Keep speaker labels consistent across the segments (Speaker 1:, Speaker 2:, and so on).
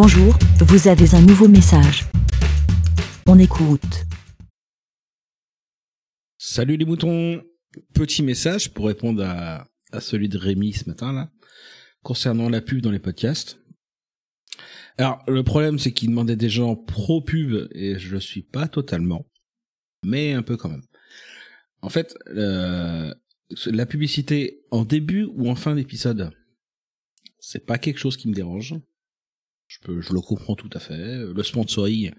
Speaker 1: Bonjour, vous avez un nouveau message. On écoute.
Speaker 2: Salut les moutons Petit message pour répondre à, celui de Rémi ce matin là, concernant la pub dans les podcasts. Alors le problème c'est qu'il demandait des gens pro pub et je le suis pas totalement, mais un peu quand même. En fait, euh, la publicité en début ou en fin d'épisode, c'est pas quelque chose qui me dérange. Je le comprends tout à fait. Le sponsoring,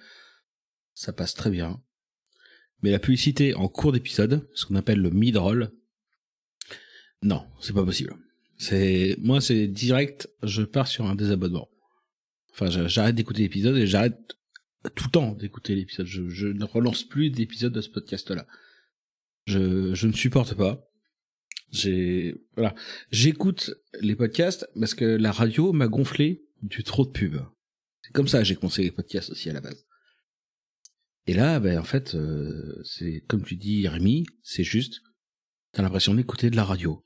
Speaker 2: ça passe très bien. Mais la publicité en cours d'épisode, ce qu'on appelle le mid-roll, non, c'est pas possible. C'est, moi, c'est direct, je pars sur un désabonnement. Enfin, j'arrête d'écouter l'épisode et j'arrête tout le temps d'écouter l'épisode. Je, ne relance plus d'épisodes de ce podcast-là. Je, je ne supporte pas. J'écoute les podcasts parce que la radio m'a gonflé du trop de pub. C'est comme ça que j'ai commencé les podcasts aussi à la base. Et là, ben, en fait, euh, c'est comme tu dis, Rémi, c'est juste, t'as l'impression d'écouter de la radio.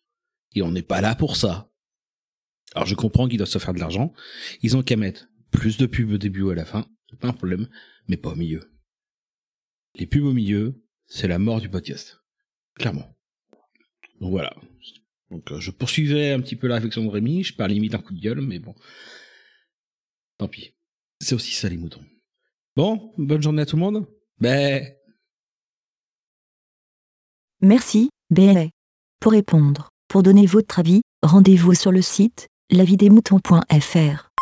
Speaker 2: Et on n'est pas là pour ça. Alors je comprends qu'ils doivent se faire de l'argent. Ils ont qu'à mettre plus de pubs au début ou à la fin, c'est pas un problème, mais pas au milieu. Les pubs au milieu, c'est la mort du podcast. Clairement. Donc voilà. Donc euh, je poursuivais un petit peu la réflexion de Rémi, je parle limite un coup de gueule, mais bon. Tant pis. C'est aussi ça les moutons. Bon, bonne journée à tout le monde. Ben.
Speaker 1: Merci, BLA. Pour répondre, pour donner votre avis, rendez-vous sur le site lavidemouton.fr.